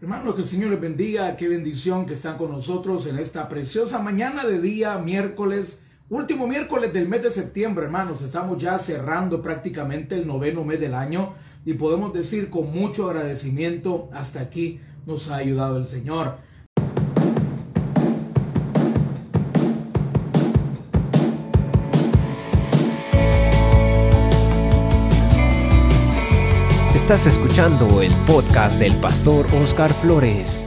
Hermano, que el Señor les bendiga, qué bendición que están con nosotros en esta preciosa mañana de día, miércoles, último miércoles del mes de septiembre, hermanos. Estamos ya cerrando prácticamente el noveno mes del año y podemos decir con mucho agradecimiento, hasta aquí nos ha ayudado el Señor. Estás escuchando el podcast del pastor Oscar Flores.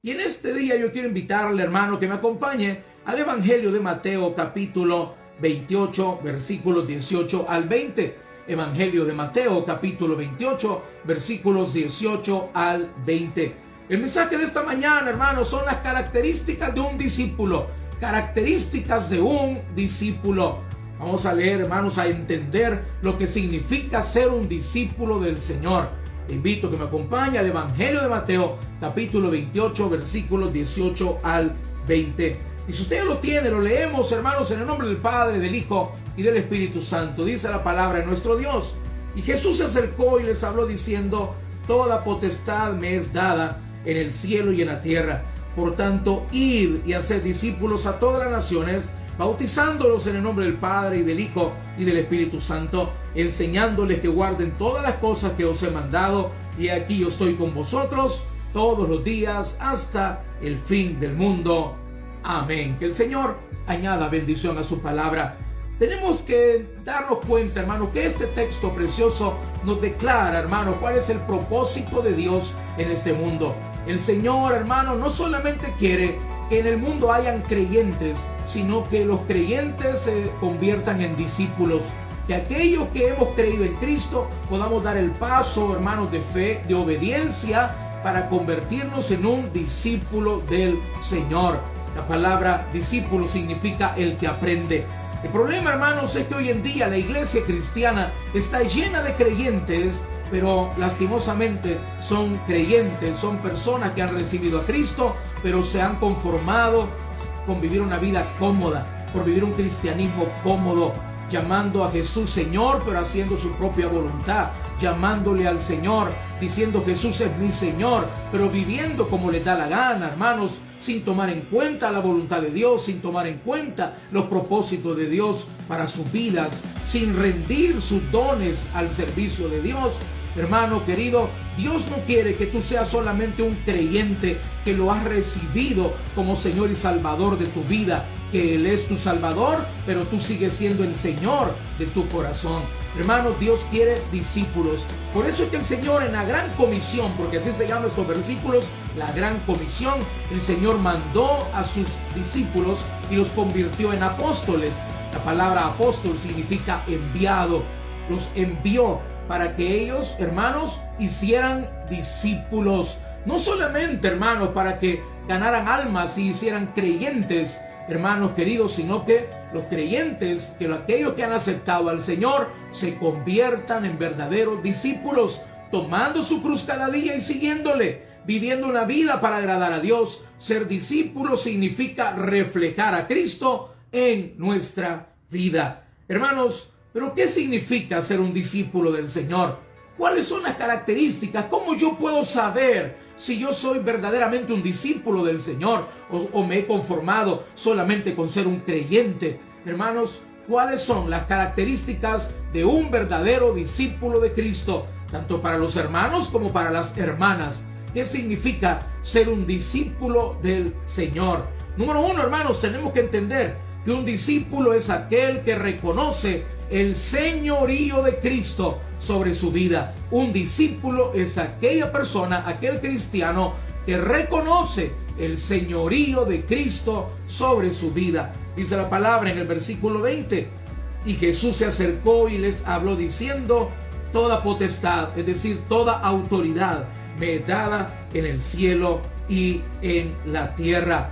Y en este día yo quiero invitarle, hermano, que me acompañe al Evangelio de Mateo capítulo 28, versículos 18 al 20. Evangelio de Mateo capítulo 28, versículos 18 al 20. El mensaje de esta mañana, hermano, son las características de un discípulo. Características de un discípulo. Vamos a leer, hermanos, a entender lo que significa ser un discípulo del Señor. Te invito a que me acompañe al Evangelio de Mateo, capítulo 28, versículos 18 al 20. Y si usted lo tiene, lo leemos, hermanos, en el nombre del Padre, del Hijo y del Espíritu Santo. Dice la palabra de nuestro Dios. Y Jesús se acercó y les habló diciendo, Toda potestad me es dada en el cielo y en la tierra. Por tanto, ir y hacer discípulos a todas las naciones bautizándolos en el nombre del Padre y del Hijo y del Espíritu Santo, enseñándoles que guarden todas las cosas que os he mandado, y aquí yo estoy con vosotros todos los días hasta el fin del mundo. Amén. Que el Señor añada bendición a su palabra. Tenemos que darnos cuenta, hermano, que este texto precioso nos declara, hermano, cuál es el propósito de Dios en este mundo. El Señor, hermano, no solamente quiere que en el mundo hayan creyentes, sino que los creyentes se conviertan en discípulos. Que aquellos que hemos creído en Cristo podamos dar el paso, hermanos, de fe, de obediencia, para convertirnos en un discípulo del Señor. La palabra discípulo significa el que aprende. El problema, hermanos, es que hoy en día la iglesia cristiana está llena de creyentes, pero lastimosamente son creyentes, son personas que han recibido a Cristo, pero se han conformado con vivir una vida cómoda, por vivir un cristianismo cómodo, llamando a Jesús Señor, pero haciendo su propia voluntad, llamándole al Señor, diciendo Jesús es mi Señor, pero viviendo como le da la gana, hermanos, sin tomar en cuenta la voluntad de Dios, sin tomar en cuenta los propósitos de Dios para sus vidas, sin rendir sus dones al servicio de Dios, Hermano querido, Dios no quiere que tú seas solamente un creyente que lo has recibido como Señor y Salvador de tu vida, que Él es tu Salvador, pero tú sigues siendo el Señor de tu corazón. Hermano, Dios quiere discípulos. Por eso es que el Señor en la gran comisión, porque así se llaman estos versículos, la gran comisión, el Señor mandó a sus discípulos y los convirtió en apóstoles. La palabra apóstol significa enviado. Los envió para que ellos, hermanos, hicieran discípulos. No solamente, hermanos, para que ganaran almas y hicieran creyentes, hermanos queridos, sino que los creyentes, que aquellos que han aceptado al Señor, se conviertan en verdaderos discípulos, tomando su cruz cada día y siguiéndole, viviendo una vida para agradar a Dios. Ser discípulo significa reflejar a Cristo en nuestra vida. Hermanos, pero ¿qué significa ser un discípulo del Señor? ¿Cuáles son las características? ¿Cómo yo puedo saber si yo soy verdaderamente un discípulo del Señor o, me he conformado solamente con ser un creyente? Hermanos, ¿cuáles son las características de un verdadero discípulo de Cristo? Tanto para los hermanos como para las hermanas. ¿Qué significa ser un discípulo del Señor? Número uno, hermanos, tenemos que entender que un discípulo es aquel que reconoce el señorío de Cristo sobre su vida. Un discípulo es aquella persona, aquel cristiano que reconoce el señorío de Cristo sobre su vida. Dice la palabra en el versículo 20. Y Jesús se acercó y les habló diciendo, toda potestad, es decir, toda autoridad me dada en el cielo y en la tierra.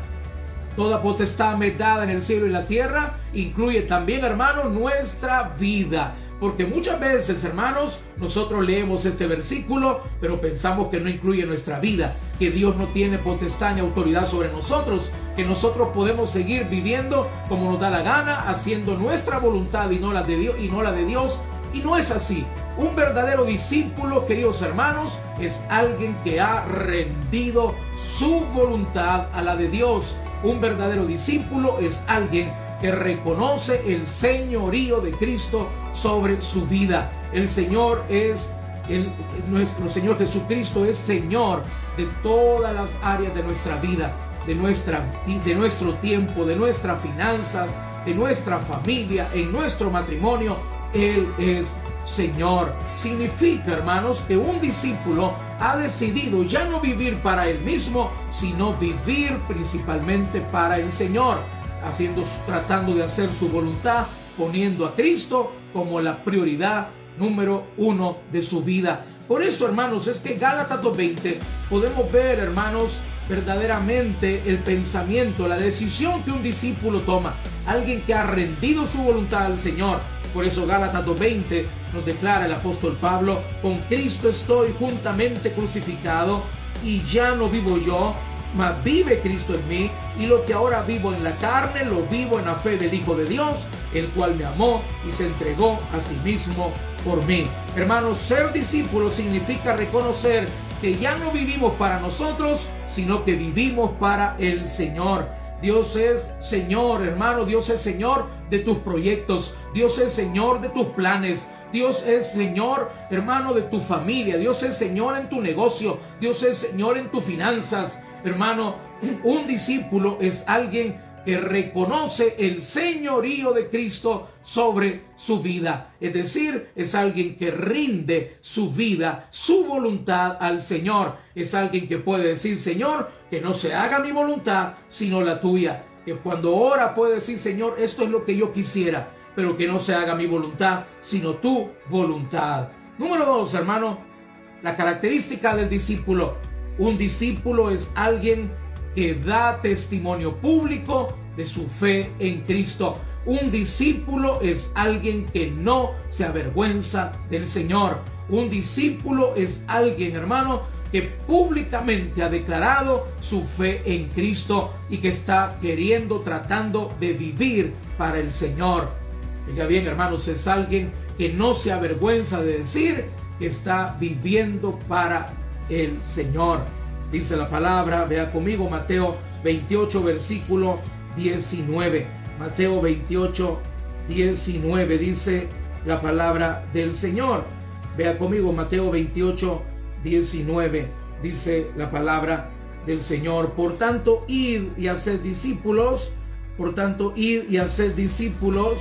Toda potestad me dada en el cielo y la tierra incluye también, hermano, nuestra vida. Porque muchas veces, hermanos, nosotros leemos este versículo, pero pensamos que no incluye nuestra vida, que Dios no tiene potestad ni autoridad sobre nosotros, que nosotros podemos seguir viviendo como nos da la gana, haciendo nuestra voluntad y no la de Dios, y no la de Dios. Y no es así. Un verdadero discípulo, queridos hermanos, es alguien que ha rendido su voluntad a la de Dios. Un verdadero discípulo es alguien que reconoce el señorío de Cristo sobre su vida. El Señor es, el, nuestro Señor Jesucristo es Señor de todas las áreas de nuestra vida, de, nuestra, de nuestro tiempo, de nuestras finanzas, de nuestra familia, en nuestro matrimonio. Él es Señor. Significa, hermanos, que un discípulo ha decidido ya no vivir para él mismo, sino vivir principalmente para el Señor, tratando de hacer su voluntad, poniendo a Cristo como la prioridad número uno de su vida. Por eso, hermanos, es que Gálatas 2.20 podemos ver, hermanos, verdaderamente el pensamiento, la decisión que un discípulo toma, alguien que ha rendido su voluntad al Señor. Por eso Gálatas 2.20 nos declara el apóstol Pablo, con Cristo estoy juntamente crucificado y ya no vivo yo, mas vive Cristo en mí y lo que ahora vivo en la carne lo vivo en la fe del Hijo de Dios, el cual me amó y se entregó a sí mismo por mí. Hermanos, ser discípulo significa reconocer que ya no vivimos para nosotros, sino que vivimos para el Señor. Dios es Señor, hermano, Dios es Señor de tus proyectos, Dios es Señor de tus planes, Dios es Señor, hermano, de tu familia, Dios es Señor en tu negocio, Dios es Señor en tus finanzas. Hermano, un discípulo es alguien que reconoce el señorío de Cristo sobre su vida. Es decir, es alguien que rinde su vida, su voluntad al Señor. Es alguien que puede decir, Señor, que no se haga mi voluntad, sino la tuya. Que cuando ora puede decir, Señor, esto es lo que yo quisiera, pero que no se haga mi voluntad, sino tu voluntad. Número dos, hermano, la característica del discípulo. Un discípulo es alguien que da testimonio público de su fe en Cristo. Un discípulo es alguien que no se avergüenza del Señor. Un discípulo es alguien, hermano, que públicamente ha declarado su fe en Cristo y que está queriendo, tratando de vivir para el Señor. Oiga bien, hermanos, es alguien que no se avergüenza de decir que está viviendo para el Señor. Dice la palabra, vea conmigo Mateo 28, versículo 19. Mateo 28, 19 dice la palabra del Señor. Vea conmigo Mateo 28, 19. Dice la palabra del Señor. Por tanto, id y haced discípulos. Por tanto, id y haced discípulos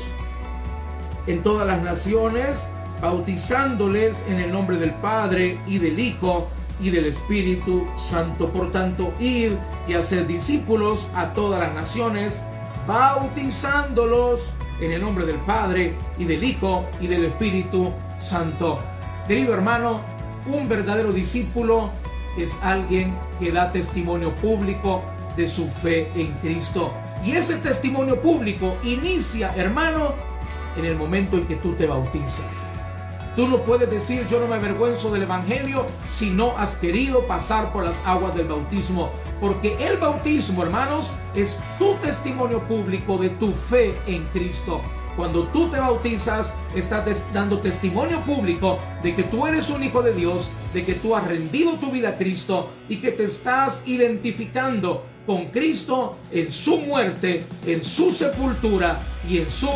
en todas las naciones, bautizándoles en el nombre del Padre y del Hijo y del Espíritu Santo. Por tanto, ir y hacer discípulos a todas las naciones, bautizándolos en el nombre del Padre y del Hijo y del Espíritu Santo. Querido hermano, un verdadero discípulo es alguien que da testimonio público de su fe en Cristo. Y ese testimonio público inicia, hermano, en el momento en que tú te bautizas. Tú no puedes decir yo no me avergüenzo del Evangelio si no has querido pasar por las aguas del bautismo. Porque el bautismo, hermanos, es tu testimonio público de tu fe en Cristo. Cuando tú te bautizas, estás dando testimonio público de que tú eres un hijo de Dios, de que tú has rendido tu vida a Cristo y que te estás identificando con Cristo en su muerte, en su sepultura y en su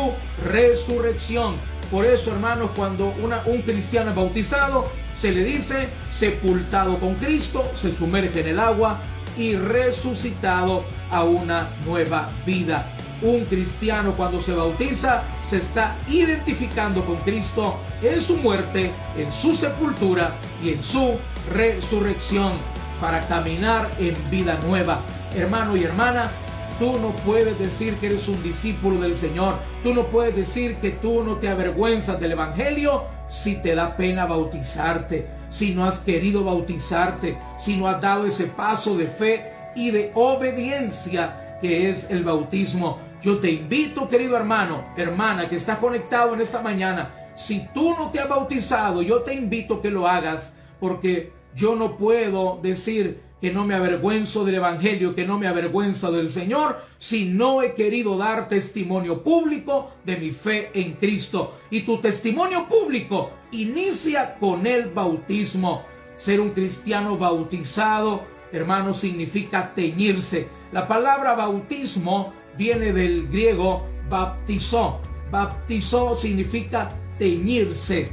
resurrección. Por eso, hermanos, cuando un cristiano es bautizado, se le dice sepultado con Cristo, se sumerge en el agua y resucitado a una nueva vida. Un cristiano cuando se bautiza se está identificando con Cristo en su muerte, en su sepultura y en su resurrección para caminar en vida nueva. Hermano y hermana, Tú no puedes decir que eres un discípulo del Señor. Tú no puedes decir que tú no te avergüenzas del Evangelio si te da pena bautizarte, si no has querido bautizarte, si no has dado ese paso de fe y de obediencia que es el bautismo. Yo te invito, querido hermano, hermana, que estás conectado en esta mañana. Si tú no te has bautizado, yo te invito que lo hagas porque yo no puedo decir que no me avergüenzo del Evangelio, que no me avergüenza del Señor, si no he querido dar testimonio público de mi fe en Cristo. Y tu testimonio público inicia con el bautismo. Ser un cristiano bautizado, hermano, significa teñirse. La palabra bautismo viene del griego baptizó. Baptizó significa teñirse.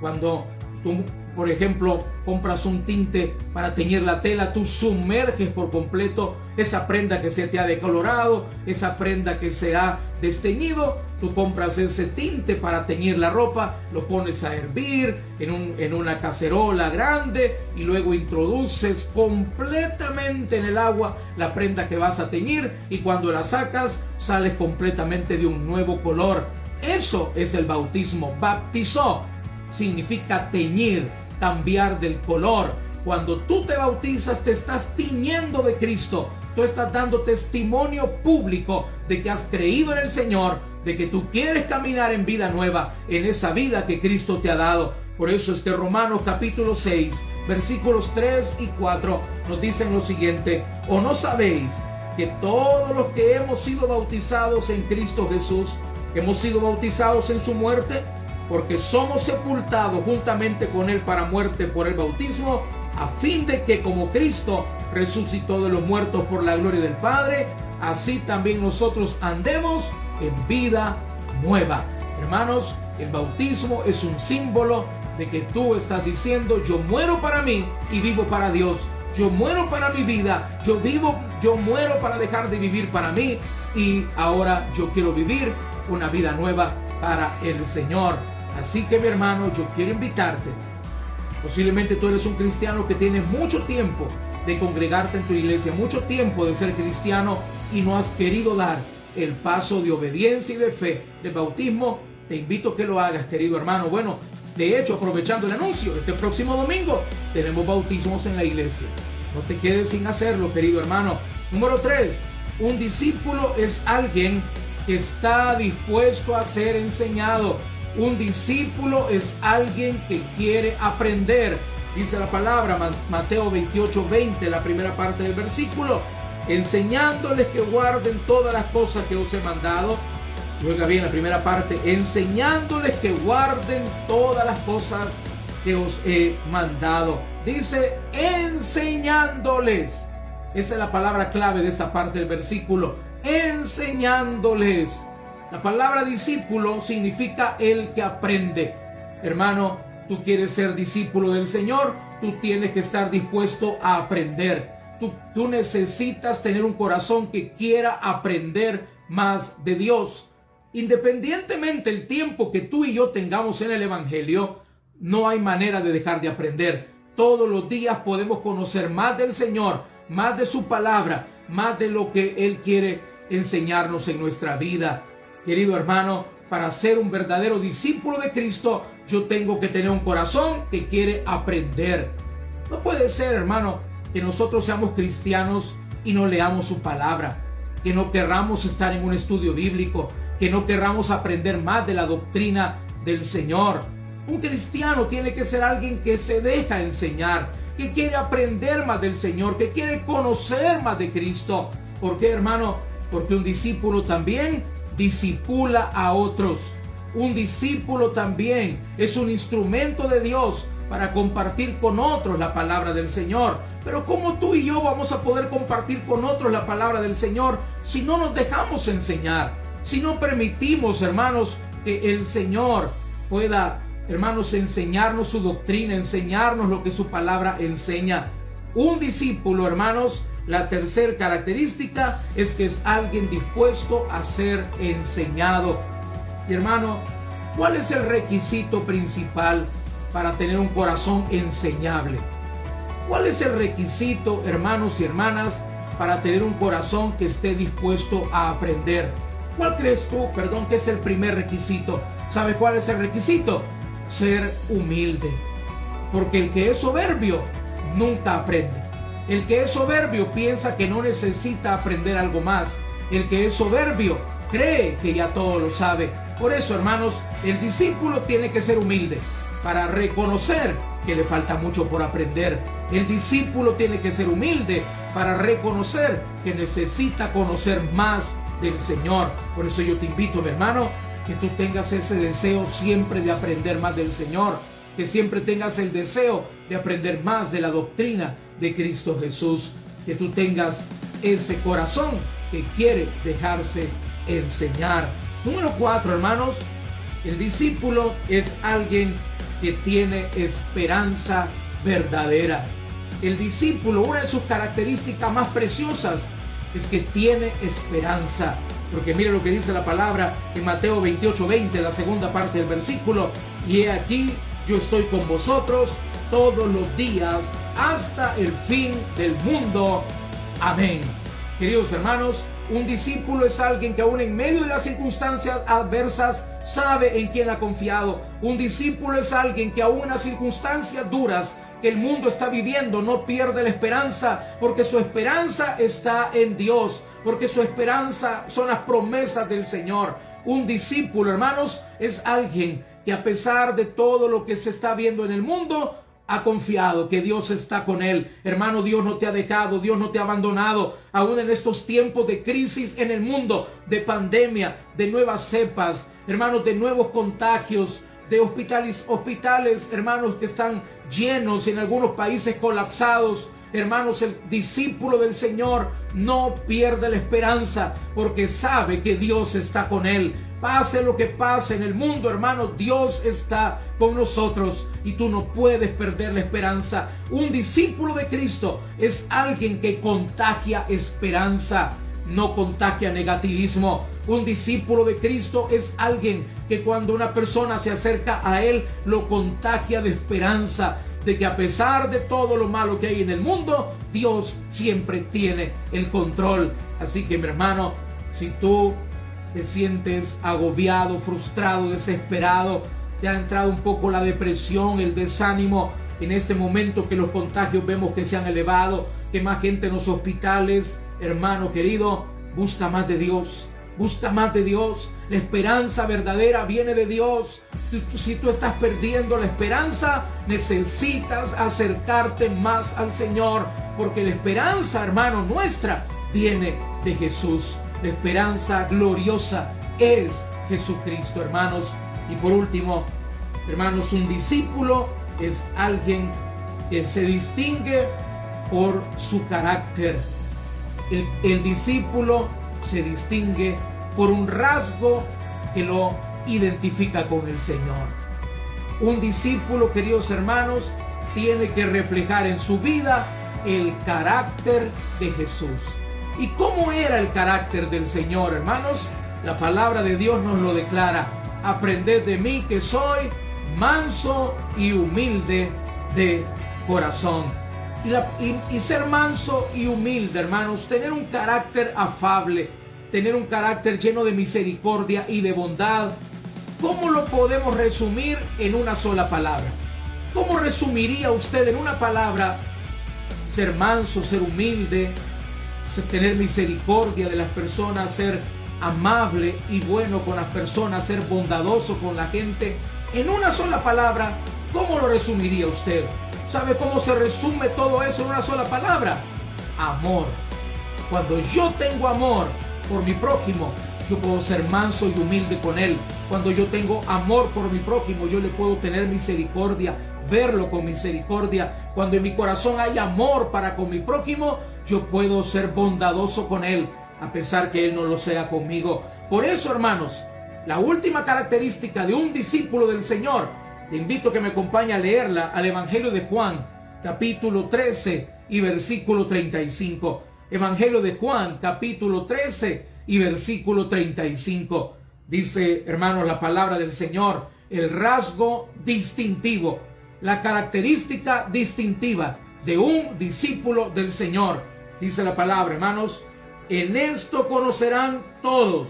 Cuando tú, por ejemplo, compras un tinte para teñir la tela, tú sumerges por completo esa prenda que se te ha decolorado, esa prenda que se ha desteñido, tú compras ese tinte para teñir la ropa, lo pones a hervir en, un, en una cacerola grande y luego introduces completamente en el agua la prenda que vas a teñir y cuando la sacas sales completamente de un nuevo color. Eso es el bautismo. Baptizó significa teñir, cambiar del color. Cuando tú te bautizas te estás tiñendo de Cristo. Tú estás dando testimonio público de que has creído en el Señor, de que tú quieres caminar en vida nueva, en esa vida que Cristo te ha dado. Por eso es que Romanos capítulo 6, versículos 3 y 4 nos dicen lo siguiente, o no sabéis que todos los que hemos sido bautizados en Cristo Jesús, hemos sido bautizados en su muerte, porque somos sepultados juntamente con Él para muerte por el bautismo, a fin de que como Cristo resucitó de los muertos por la gloria del Padre, así también nosotros andemos en vida nueva. Hermanos, el bautismo es un símbolo de que tú estás diciendo, yo muero para mí y vivo para Dios. Yo muero para mi vida, yo vivo, yo muero para dejar de vivir para mí y ahora yo quiero vivir una vida nueva para el Señor. Así que mi hermano, yo quiero invitarte. Posiblemente tú eres un cristiano que tiene mucho tiempo de congregarte en tu iglesia, mucho tiempo de ser cristiano y no has querido dar el paso de obediencia y de fe del bautismo. Te invito a que lo hagas, querido hermano. Bueno, de hecho, aprovechando el anuncio, este próximo domingo tenemos bautismos en la iglesia. No te quedes sin hacerlo, querido hermano. Número 3. Un discípulo es alguien que está dispuesto a ser enseñado. Un discípulo es alguien que quiere aprender. Dice la palabra, Mateo 28, 20, la primera parte del versículo, enseñándoles que guarden todas las cosas que os he mandado. Luego bien la primera parte, enseñándoles que guarden todas las cosas que os he mandado. Dice, enseñándoles. Esa es la palabra clave de esta parte del versículo. Enseñándoles. La palabra discípulo significa el que aprende. Hermano, tú quieres ser discípulo del Señor, tú tienes que estar dispuesto a aprender. Tú, necesitas tener un corazón que quiera aprender más de Dios. Independientemente el tiempo que tú y yo tengamos en el Evangelio, no hay manera de dejar de aprender. Todos los días podemos conocer más del Señor, más de su palabra, más de lo que Él quiere enseñarnos en nuestra vida. Querido hermano, para ser un verdadero discípulo de Cristo, yo tengo que tener un corazón que quiere aprender. No puede ser, hermano, que nosotros seamos cristianos y no leamos su palabra, que no querramos estar en un estudio bíblico, que no querramos aprender más de la doctrina del Señor. Un cristiano tiene que ser alguien que se deja enseñar, que quiere aprender más del Señor, que quiere conocer más de Cristo. ¿Por qué, hermano? Porque un discípulo también disipula a otros. Un discípulo también es un instrumento de Dios para compartir con otros la palabra del Señor. Pero ¿cómo tú y yo vamos a poder compartir con otros la palabra del Señor si no nos dejamos enseñar? Si no permitimos, hermanos, que el Señor pueda, hermanos, enseñarnos su doctrina, enseñarnos lo que su palabra enseña. Un discípulo, hermanos, la tercera característica es que es alguien dispuesto a ser enseñado. Y hermano, ¿cuál es el requisito principal para tener un corazón enseñable? ¿Cuál es el requisito, hermanos y hermanas, para tener un corazón que esté dispuesto a aprender? ¿Cuál crees tú, perdón, que es el primer requisito? ¿Sabes cuál es el requisito? Ser humilde. Porque el que es soberbio nunca aprende. El que es soberbio piensa que no necesita aprender algo más. El que es soberbio cree que ya todo lo sabe. Por eso, hermanos, el discípulo tiene que ser humilde para reconocer que le falta mucho por aprender, El discípulo tiene que ser humilde para reconocer que necesita conocer más del Señor. Por eso yo te invito, mi hermano, que tú tengas ese deseo siempre de aprender más del Señor, que siempre tengas el deseo de aprender más de la doctrina de Cristo Jesús, que tú tengas ese corazón que quiere dejarse enseñar. Número cuatro, hermanos, el discípulo es alguien que tiene esperanza verdadera. El discípulo, una de sus características más preciosas es que tiene esperanza. Porque mire lo que dice la palabra en Mateo 28, 20, la segunda parte del versículo. Y he aquí, yo estoy con vosotros todos los días hasta el fin del mundo. Amén. Queridos hermanos, un discípulo es alguien que aún en medio de las circunstancias adversas sabe en quién ha confiado. Un discípulo es alguien que aún en las circunstancias duras que el mundo está viviendo no pierde la esperanza porque su esperanza está en Dios, porque su esperanza son las promesas del Señor. Un discípulo, hermanos, es alguien que a pesar de todo lo que se está viendo en el mundo, ha confiado que Dios está con él. Hermano, Dios no te ha dejado, Dios no te ha abandonado. Aún en estos tiempos de crisis en el mundo, de pandemia, de nuevas cepas, hermanos, de nuevos contagios, de hospitales, hospitales, hermanos, que están llenos en algunos países colapsados. Hermanos, el discípulo del Señor no pierde la esperanza porque sabe que Dios está con él. Pase lo que pase en el mundo, hermano, Dios está con nosotros y tú no puedes perder la esperanza. Un discípulo de Cristo es alguien que contagia esperanza, no contagia negativismo. Un discípulo de Cristo es alguien que cuando una persona se acerca a Él, lo contagia de esperanza, de que a pesar de todo lo malo que hay en el mundo, Dios siempre tiene el control. Así que mi hermano, si tú te sientes agobiado, frustrado, desesperado, te ha entrado un poco la depresión, el desánimo en este momento que los contagios vemos que se han elevado, que más gente en los hospitales, hermano querido, busca más de Dios, busca más de Dios. La esperanza verdadera viene de Dios. Si tú estás perdiendo la esperanza, necesitas acercarte más al Señor, porque la esperanza, hermano, nuestra viene de Jesús. La esperanza gloriosa es Jesucristo, hermanos. Y por último, hermanos, un discípulo es alguien que se distingue por su carácter. El, el, discípulo se distingue por un rasgo que lo identifica con el Señor. Un discípulo, queridos hermanos, tiene que reflejar en su vida el carácter de Jesús. ¿Y cómo era el carácter del Señor, hermanos? La palabra de Dios nos lo declara. Aprended de mí que soy manso y humilde de corazón. Y, y, ser manso y humilde, hermanos, tener un carácter afable, tener un carácter lleno de misericordia y de bondad. ¿Cómo lo podemos resumir en una sola palabra? ¿Cómo resumiría usted en una palabra ser manso, ser humilde, tener misericordia de las personas, ser amable y bueno con las personas, ser bondadoso con la gente. En una sola palabra, ¿cómo lo resumiría usted? ¿Sabe cómo se resume todo eso en una sola palabra? Amor. Cuando yo tengo amor por mi prójimo, yo puedo ser manso y humilde con él. Cuando yo tengo amor por mi prójimo, yo le puedo tener misericordia, verlo con misericordia. Cuando en mi corazón hay amor para con mi prójimo, yo puedo ser bondadoso con Él, a pesar que Él no lo sea conmigo. Por eso, hermanos, la última característica de un discípulo del Señor, te invito a que me acompañe a leerla al Evangelio de Juan, capítulo 13 y versículo 35. Evangelio de Juan, capítulo 13 y versículo 35. Dice, hermanos, la palabra del Señor, el rasgo distintivo, la característica distintiva de un discípulo del Señor Dice la palabra, hermanos, en esto conocerán todos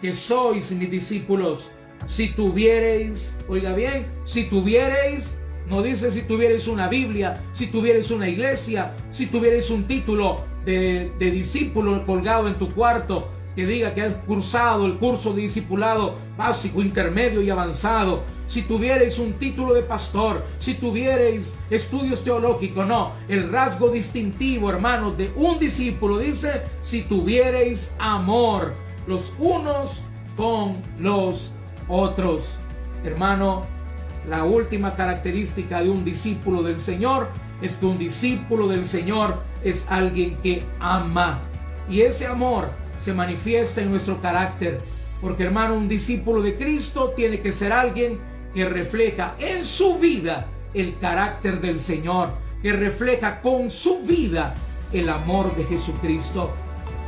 que sois mis discípulos. Si tuviereis, oiga bien, si tuviereis, no dice si tuviereis una Biblia, si tuviereis una iglesia, si tuviereis un título de, de discípulo colgado en tu cuarto, que diga que has cursado el curso de discipulado básico, intermedio y avanzado, si tuvierais un título de pastor, si tuvierais estudios teológicos, no, el rasgo distintivo, hermanos, de un discípulo dice, si tuvierais amor los unos con los otros. Hermano, la última característica de un discípulo del Señor es que un discípulo del Señor es alguien que ama. Y ese amor se manifiesta en nuestro carácter. Porque hermano, un discípulo de Cristo tiene que ser alguien que refleja en su vida el carácter del Señor, que refleja con su vida el amor de Jesucristo.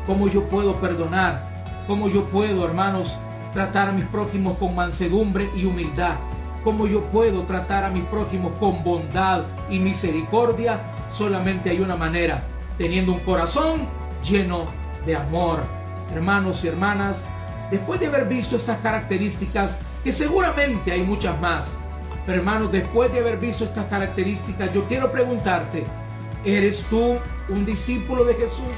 ¿Cómo yo puedo perdonar? ¿Cómo yo puedo, hermanos, tratar a mis prójimos con mansedumbre y humildad? ¿Cómo yo puedo tratar a mis prójimos con bondad y misericordia? Solamente hay una manera, teniendo un corazón lleno de amor. Hermanos y hermanas, después de haber visto estas características, que seguramente hay muchas más, pero hermanos, después de haber visto estas características, yo quiero preguntarte, ¿eres tú un discípulo de Jesús?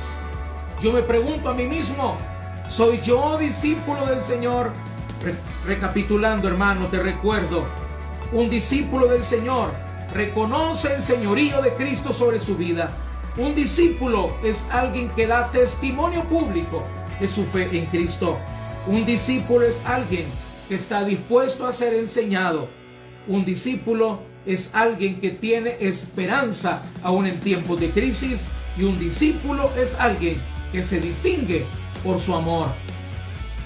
Yo me pregunto a mí mismo, ¿soy yo discípulo del Señor? recapitulando, hermano, te recuerdo, un discípulo del Señor reconoce el señorío de Cristo sobre su vida. Un discípulo es alguien que da testimonio público de su fe en Cristo. Un discípulo es alguien que está dispuesto a ser enseñado. Un discípulo es alguien que tiene esperanza aún en tiempos de crisis. Y un discípulo es alguien que se distingue por su amor.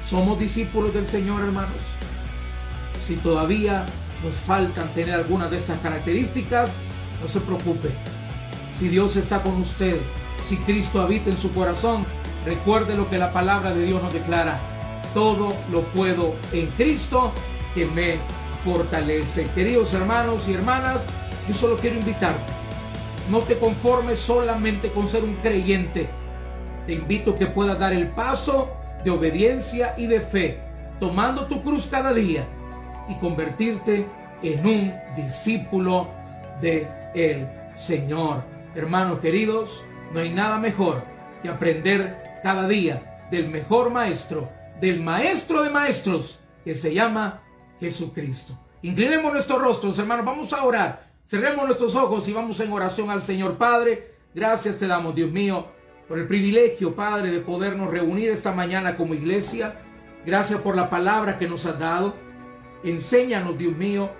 Somos discípulos del Señor, hermanos. Si todavía nos faltan tener algunas de estas características, no se preocupe. Si Dios está con usted, si Cristo habita en su corazón, recuerde lo que la palabra de Dios nos declara. Todo lo puedo en Cristo que me fortalece. Queridos hermanos y hermanas, yo solo quiero invitarte. No te conformes solamente con ser un creyente. Te invito a que puedas dar el paso de obediencia y de fe, tomando tu cruz cada día y convertirte en un discípulo de el Señor. Hermanos queridos, no hay nada mejor que aprender cada día del mejor maestro, del maestro de maestros, que se llama Jesucristo. Inclinemos nuestros rostros, hermanos, vamos a orar. Cerremos nuestros ojos y vamos en oración al Señor Padre. Gracias te damos, Dios mío, por el privilegio, Padre, de podernos reunir esta mañana como iglesia. Gracias por la palabra que nos has dado. Enséñanos, Dios mío.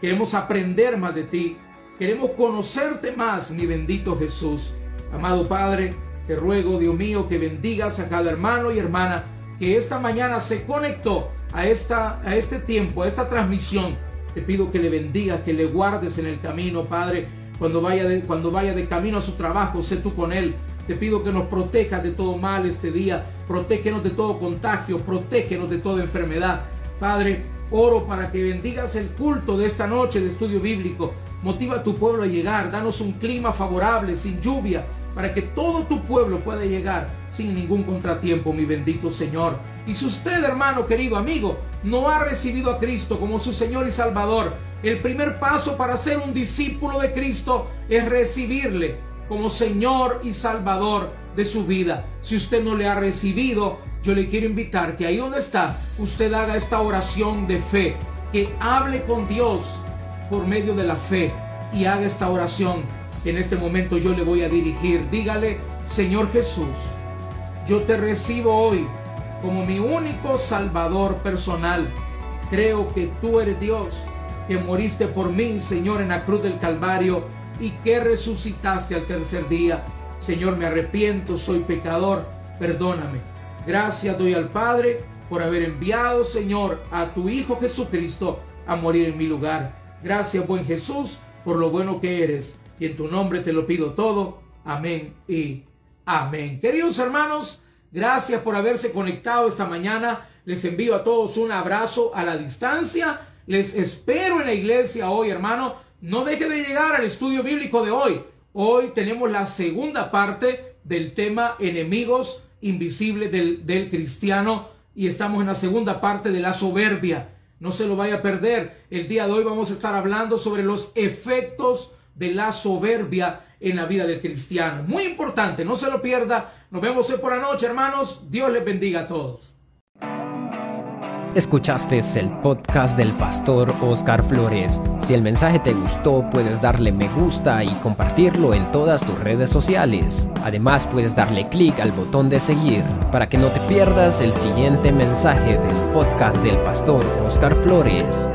Queremos aprender más de ti. Queremos conocerte más, mi bendito Jesús. Amado Padre, te ruego, Dios mío, que bendigas a cada hermano y hermana que esta mañana se conectó a, esta, a este tiempo, a esta transmisión. Te pido que le bendigas, que le guardes en el camino, Padre. Cuando vaya de, cuando vaya de camino a su trabajo, sé tú con él. Te pido que nos protejas de todo mal este día. Protégenos de todo contagio. Protégenos de toda enfermedad. Padre, Oro para que bendigas el culto de esta noche de estudio bíblico. Motiva a tu pueblo a llegar. Danos un clima favorable, sin lluvia, para que todo tu pueblo pueda llegar sin ningún contratiempo, mi bendito Señor. Y si usted, hermano querido amigo, no ha recibido a Cristo como su Señor y Salvador, el primer paso para ser un discípulo de Cristo es recibirle como Señor y Salvador de su vida. Si usted no le ha recibido, yo le quiero invitar que ahí donde está, usted haga esta oración de fe, que hable con Dios por medio de la fe y haga esta oración. En este momento yo le voy a dirigir. Dígale, Señor Jesús, yo te recibo hoy como mi único Salvador personal. Creo que tú eres Dios, que moriste por mí, Señor, en la cruz del Calvario y que resucitaste al tercer día. Señor, me arrepiento, soy pecador, perdóname. Gracias doy al Padre por haber enviado, Señor, a tu Hijo Jesucristo a morir en mi lugar. Gracias, buen Jesús, por lo bueno que eres. Y en tu nombre te lo pido todo. Amén y amén. Queridos hermanos, gracias por haberse conectado esta mañana. Les envío a todos un abrazo a la distancia. Les espero en la iglesia hoy, hermano. No deje de llegar al estudio bíblico de hoy. Hoy tenemos la segunda parte del tema enemigos invisible del, del cristiano y estamos en la segunda parte de la soberbia. No se lo vaya a perder. El día de hoy vamos a estar hablando sobre los efectos de la soberbia en la vida del cristiano. Muy importante, no se lo pierda. Nos vemos hoy por la noche, hermanos. Dios les bendiga a todos. Escuchaste el podcast del pastor Oscar Flores. Si el mensaje te gustó, puedes darle me gusta y compartirlo en todas tus redes sociales. Además, puedes darle clic al botón de seguir para que no te pierdas el siguiente mensaje del podcast del pastor Oscar Flores.